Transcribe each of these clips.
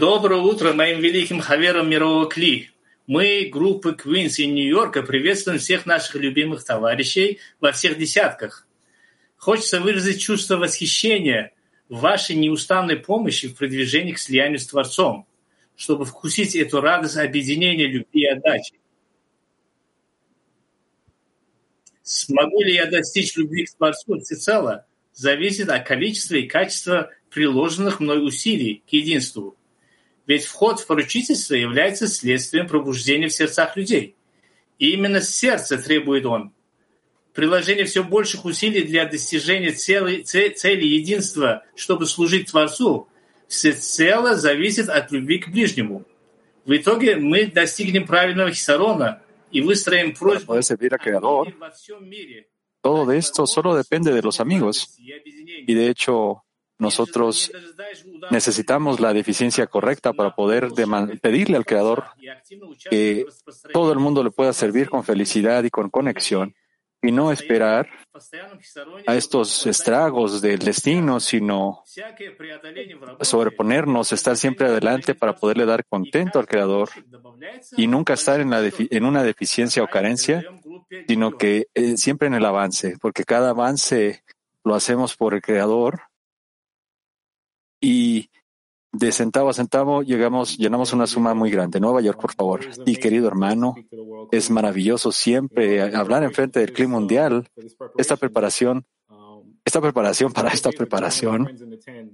Доброе утро моим великим хаверам мирового Кли. Мы, группы Квинс и Нью-Йорка, приветствуем всех наших любимых товарищей во всех десятках. Хочется выразить чувство восхищения вашей неустанной помощи в продвижении к слиянию с Творцом, чтобы вкусить эту радость объединения, любви и отдачи. Смогу ли я достичь любви к Творцу всецело, зависит от количества и качества приложенных мной усилий к единству. Ведь вход в поручительство является следствием пробуждения в сердцах людей. И именно сердце требует он. Приложение все больших усилий для достижения цели, цели единства, чтобы служить Творцу, всецело зависит от любви к ближнему. В итоге мы достигнем правильного хисарона и выстроим просьбу во всем мире. Todo de esto solo depende de los amigos. Y de hecho, nosotros necesitamos la deficiencia correcta para poder pedirle al Creador que todo el mundo le pueda servir con felicidad y con conexión y no esperar a estos estragos del destino, sino sobreponernos, estar siempre adelante para poderle dar contento al Creador y nunca estar en, la en una deficiencia o carencia, sino que eh, siempre en el avance, porque cada avance lo hacemos por el Creador y de centavo a centavo llegamos, llenamos una suma muy grande. Nueva York, por favor. Y querido hermano, es maravilloso siempre hablar en frente del clima mundial. Esta preparación esta preparación para esta preparación.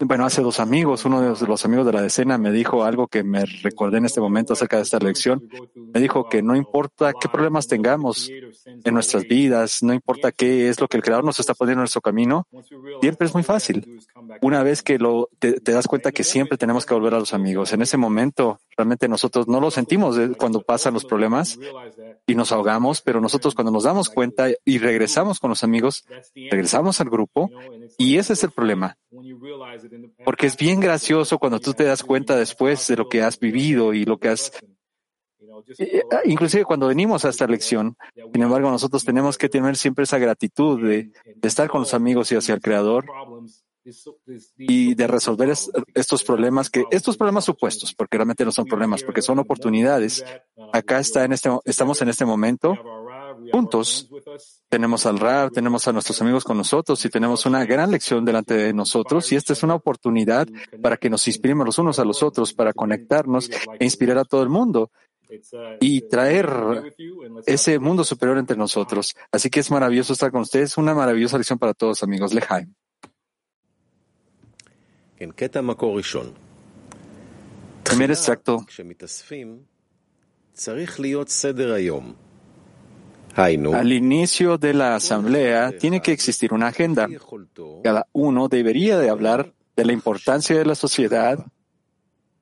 Bueno, hace dos amigos, uno de los amigos de la decena me dijo algo que me recordé en este momento acerca de esta lección. Me dijo que no importa qué problemas tengamos en nuestras vidas, no importa qué es lo que el Creador nos está poniendo en nuestro camino, siempre es muy fácil. Una vez que lo, te, das cuenta que siempre tenemos que volver a los amigos. En ese momento, realmente nosotros no lo sentimos cuando pasan los problemas y nos ahogamos, pero nosotros cuando nos damos cuenta y regresamos con los amigos, regresamos al grupo, y ese es el problema. Porque es bien gracioso cuando tú te das cuenta después de lo que has vivido y lo que has... Eh, ah, inclusive cuando venimos a esta lección, sin embargo, nosotros tenemos que tener siempre esa gratitud de, estar con los amigos y hacia el Creador y de resolver estos problemas que estos problemas supuestos, porque realmente no son problemas, porque son oportunidades. Acá está en este, estamos en este momento juntos. Tenemos al RAR, tenemos a nuestros amigos con nosotros y tenemos una gran lección delante de nosotros. Y esta es una oportunidad para que nos inspiremos los unos a los otros, para conectarnos e inspirar a todo el mundo y traer ese mundo superior entre nosotros. Así que es maravilloso estar con ustedes. Una maravillosa lección para todos, amigos. Lejaim. Primer extracto. Al inicio de la asamblea tiene que existir una agenda. Cada uno debería de hablar de la importancia de la sociedad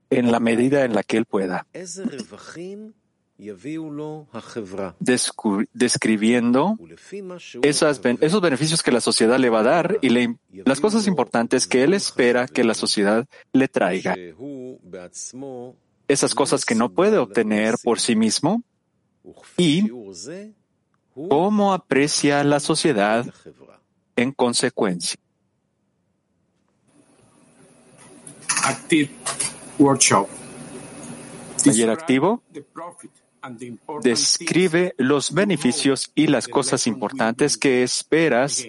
en la medida en la que él pueda, describiendo esos beneficios que la sociedad le va a dar y las cosas importantes que él espera que la sociedad le traiga. Esas cosas que no puede obtener por sí mismo y cómo aprecia la sociedad en consecuencia. Active Workshop. Taller activo describe los beneficios y las cosas importantes que esperas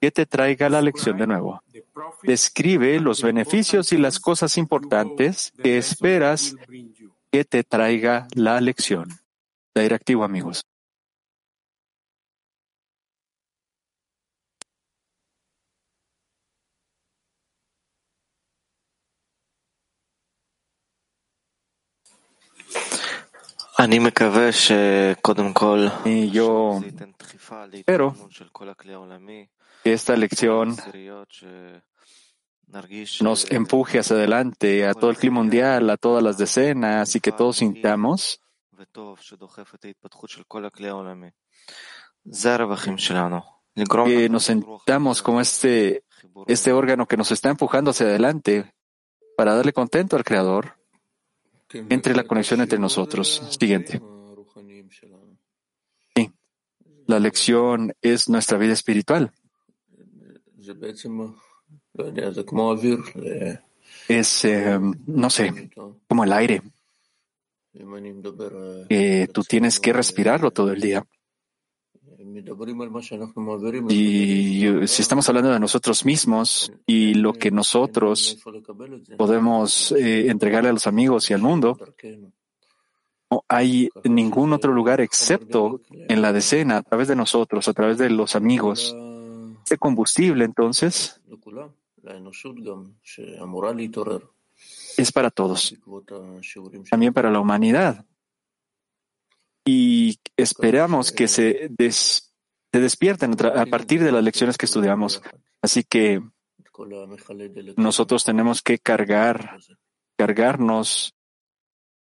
que te traiga la lección de nuevo. Describe los beneficios y las cosas importantes que esperas que te traiga la lección. Taller activo, amigos. Y yo espero que esta lección nos empuje hacia adelante a todo el clima mundial, a todas las decenas y que todos sintamos. que nos sentamos como este, este órgano que nos está empujando hacia adelante para darle contento al Creador entre la conexión entre nosotros. Siguiente. Sí. La lección es nuestra vida espiritual. Es, eh, no sé, como el aire. Eh, tú tienes que respirarlo todo el día. Y si estamos hablando de nosotros mismos y lo que nosotros podemos eh, entregarle a los amigos y al mundo, no hay ningún otro lugar excepto en la decena, a través de nosotros, a través de los amigos. Este combustible, entonces, es para todos, también para la humanidad y esperamos que se, se despierten a partir de las lecciones que estudiamos. Así que nosotros tenemos que cargar, cargarnos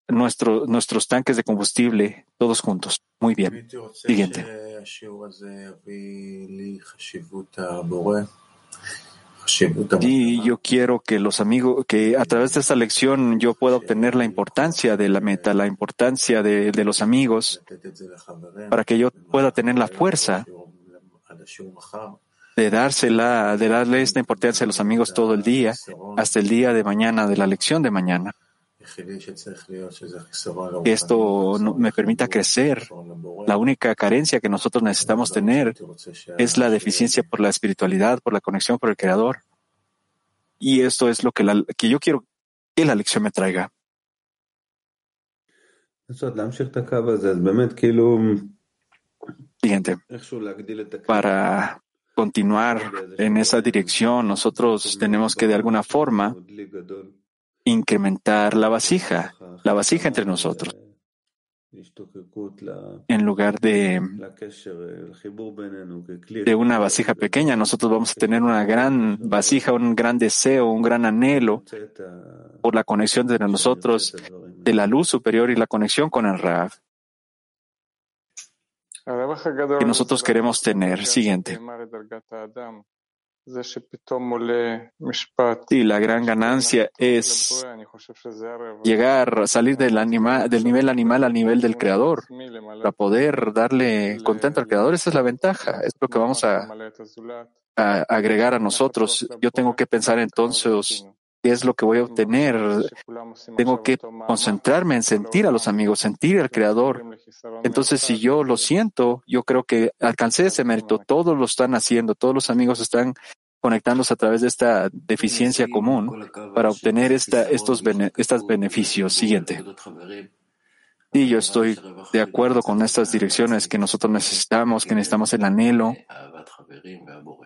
nuestro, nuestros tanques de combustible todos juntos. Muy bien. Siguiente. Y yo quiero que los amigos, que a través de esta lección yo pueda obtener la importancia de la meta, la importancia de, de los amigos, para que yo pueda tener la fuerza de dársela, de darle esta importancia a los amigos todo el día, hasta el día de mañana, de la lección de mañana. Que esto me permita crecer. La única carencia que nosotros necesitamos tener es la deficiencia por la espiritualidad, por la conexión con el Creador. Y esto es lo que, la, que yo quiero que la lección me traiga. Siguiente. Para continuar en esa dirección, nosotros tenemos que de alguna forma incrementar la vasija, la vasija entre nosotros. En lugar de, de una vasija pequeña, nosotros vamos a tener una gran vasija, un gran deseo, un gran anhelo por la conexión entre nosotros, de la luz superior y la conexión con el Rav que nosotros queremos tener. Siguiente. Sí, la gran ganancia es llegar, salir del, del nivel animal al nivel del creador, para poder darle contento al creador. Esa es la ventaja, es lo que vamos a, a agregar a nosotros. Yo tengo que pensar entonces qué es lo que voy a obtener. Tengo que concentrarme en sentir a los amigos, sentir al Creador. Entonces, si yo lo siento, yo creo que alcancé ese mérito. Todos lo están haciendo, todos los amigos están conectándose a través de esta deficiencia común para obtener esta, estos estos beneficios. Siguiente. Y yo estoy de acuerdo con estas direcciones que nosotros necesitamos, que necesitamos el anhelo,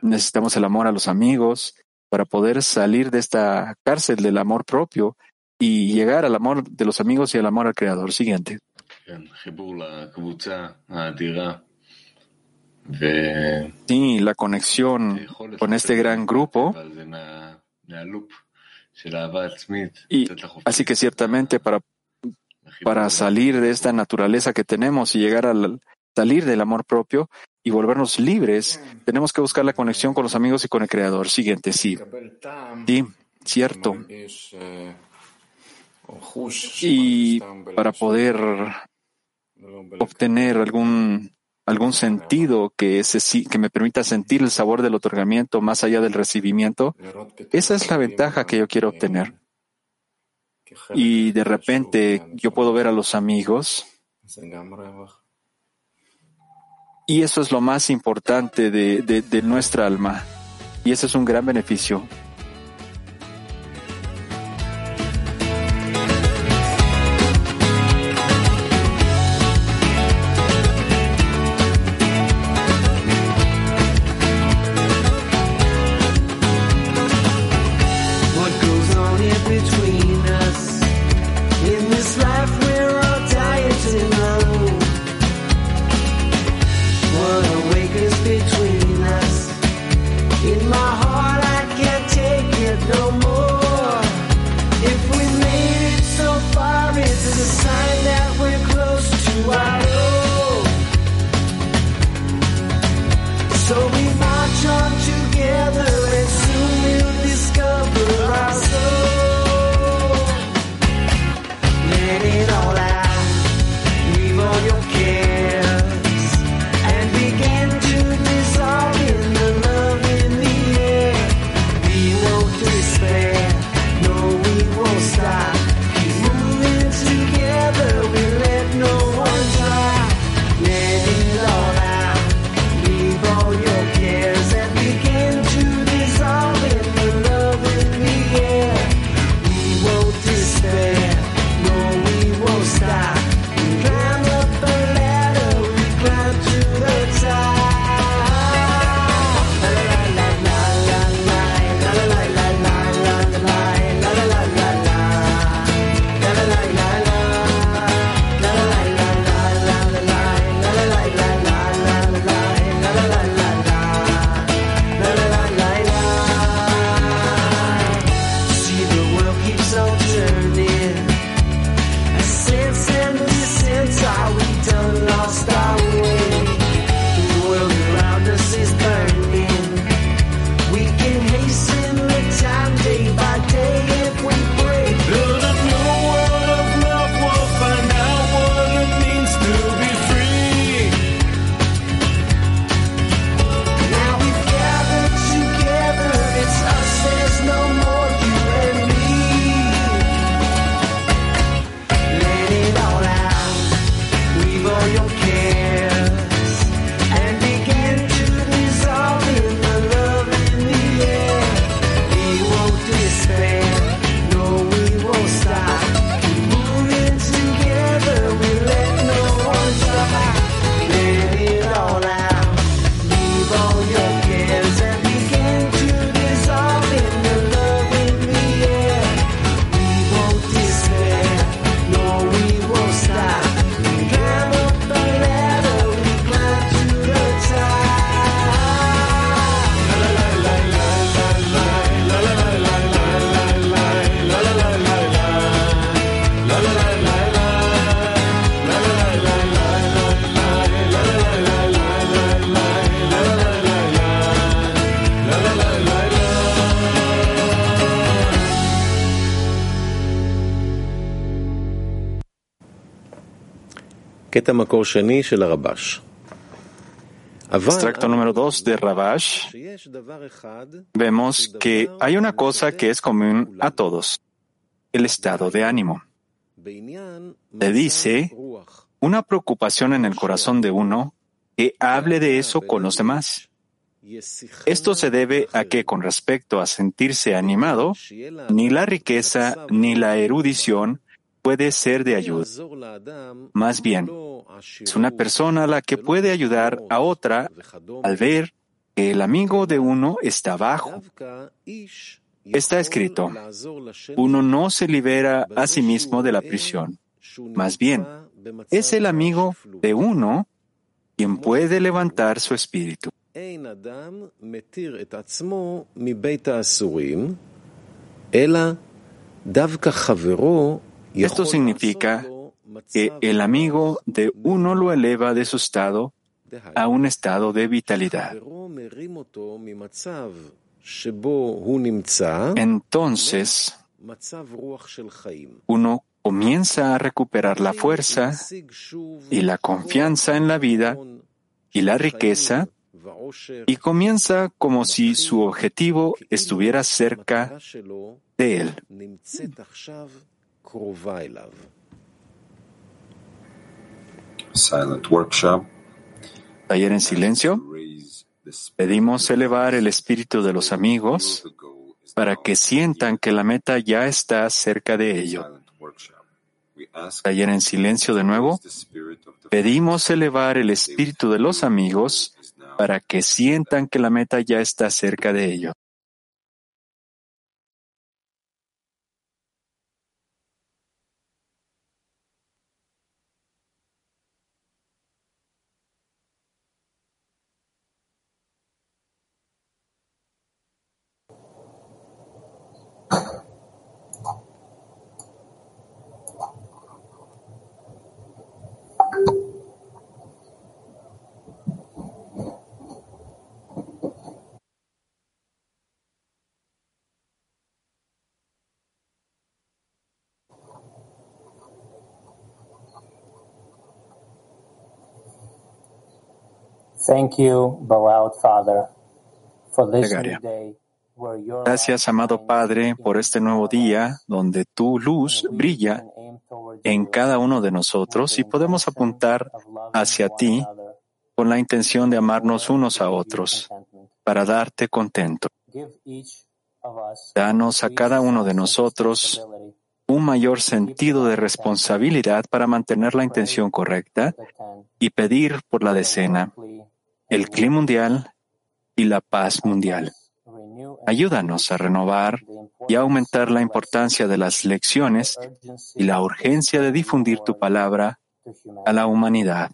necesitamos el amor a los amigos, para poder salir de esta cárcel del amor propio y llegar al amor de los amigos y al amor al Creador. Siguiente. Sí, la conexión con este gran grupo. Y así que ciertamente para, para salir de esta naturaleza que tenemos y llegar al salir del amor propio, y volvernos libres, mm. tenemos que buscar la conexión con los amigos y con el Creador. Siguiente, sí. Sí, cierto. Y para poder obtener algún algún sentido que, ese, que me permita sentir el sabor del otorgamiento más allá del recibimiento, esa es la ventaja que yo quiero obtener. Y de repente yo puedo ver a los amigos y eso es lo más importante de, de, nuestra alma. Y eso es un gran beneficio. is between say Extracto número 2 de Rabash. Vemos que hay una cosa que es común a todos, el estado de ánimo. Se dice una preocupación en el corazón de uno que hable de eso con los demás. Esto se debe a que con respecto a sentirse animado, ni la riqueza ni la erudición puede ser de ayuda. Más bien, es una persona la que puede ayudar a otra al ver que el amigo de uno está abajo. Está escrito, uno no se libera a sí mismo de la prisión. Más bien, es el amigo de uno quien puede levantar su espíritu. Esto significa que el amigo de uno lo eleva de su estado a un estado de vitalidad. Entonces, uno comienza a recuperar la fuerza y la confianza en la vida y la riqueza y comienza como si su objetivo estuviera cerca de él. Silent workshop. Taller en silencio. Pedimos elevar el espíritu de los amigos para que sientan que la meta ya está cerca de ask Taller en silencio de nuevo. Pedimos elevar el espíritu de los amigos para que sientan que la meta ya está cerca de ellos. Thank you, beloved Father, for this Plegaria. new day where your Gracias, amado Padre, por este nuevo día donde tu luz And we brilla en you cada uno de with nosotros the y podemos intention apuntar of loving hacia one ti another con la intención de amarnos unos a otros contentment. para darte contento. Danos a cada uno de sense of nosotros responsibility un mayor sentido de responsabilidad para mantener la intención correcta y pedir por la the decena, el clima mundial y la paz mundial. Ayúdanos a renovar y aumentar la importancia de las lecciones y la urgencia de difundir tu palabra a la humanidad.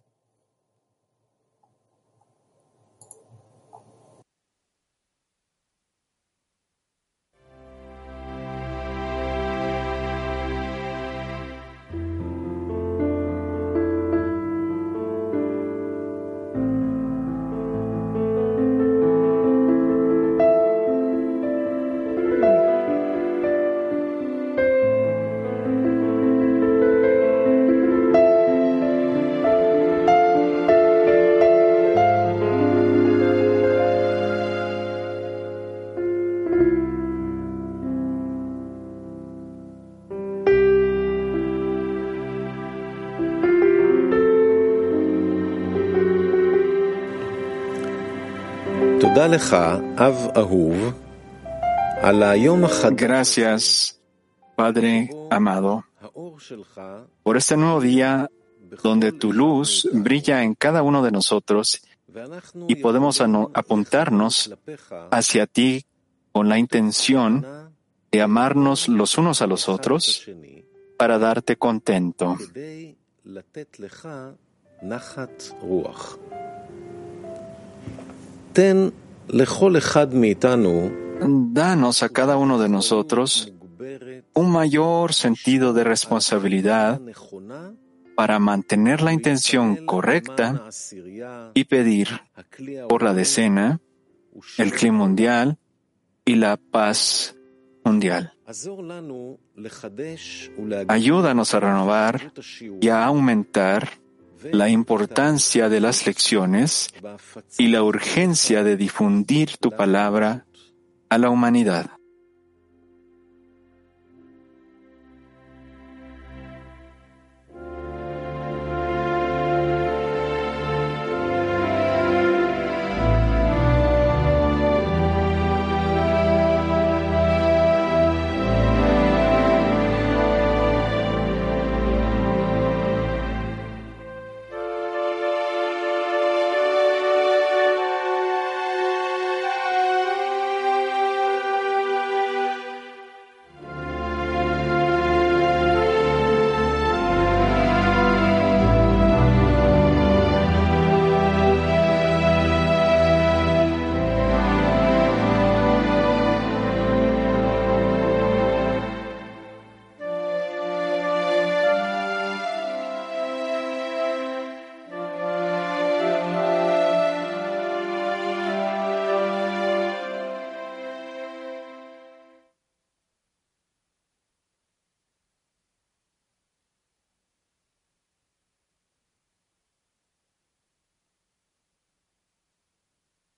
Gracias, Padre amado, por este nuevo día donde tu luz brilla en cada uno de nosotros y podemos apuntarnos hacia ti con la intención de amarnos los unos a los otros para darte contento. Danos a cada uno de nosotros un mayor sentido de responsabilidad para mantener la intención correcta y pedir por la decena, el clima mundial y la paz mundial. Ayúdanos a renovar y a aumentar la importancia de las lecciones y la urgencia de difundir tu palabra a la humanidad.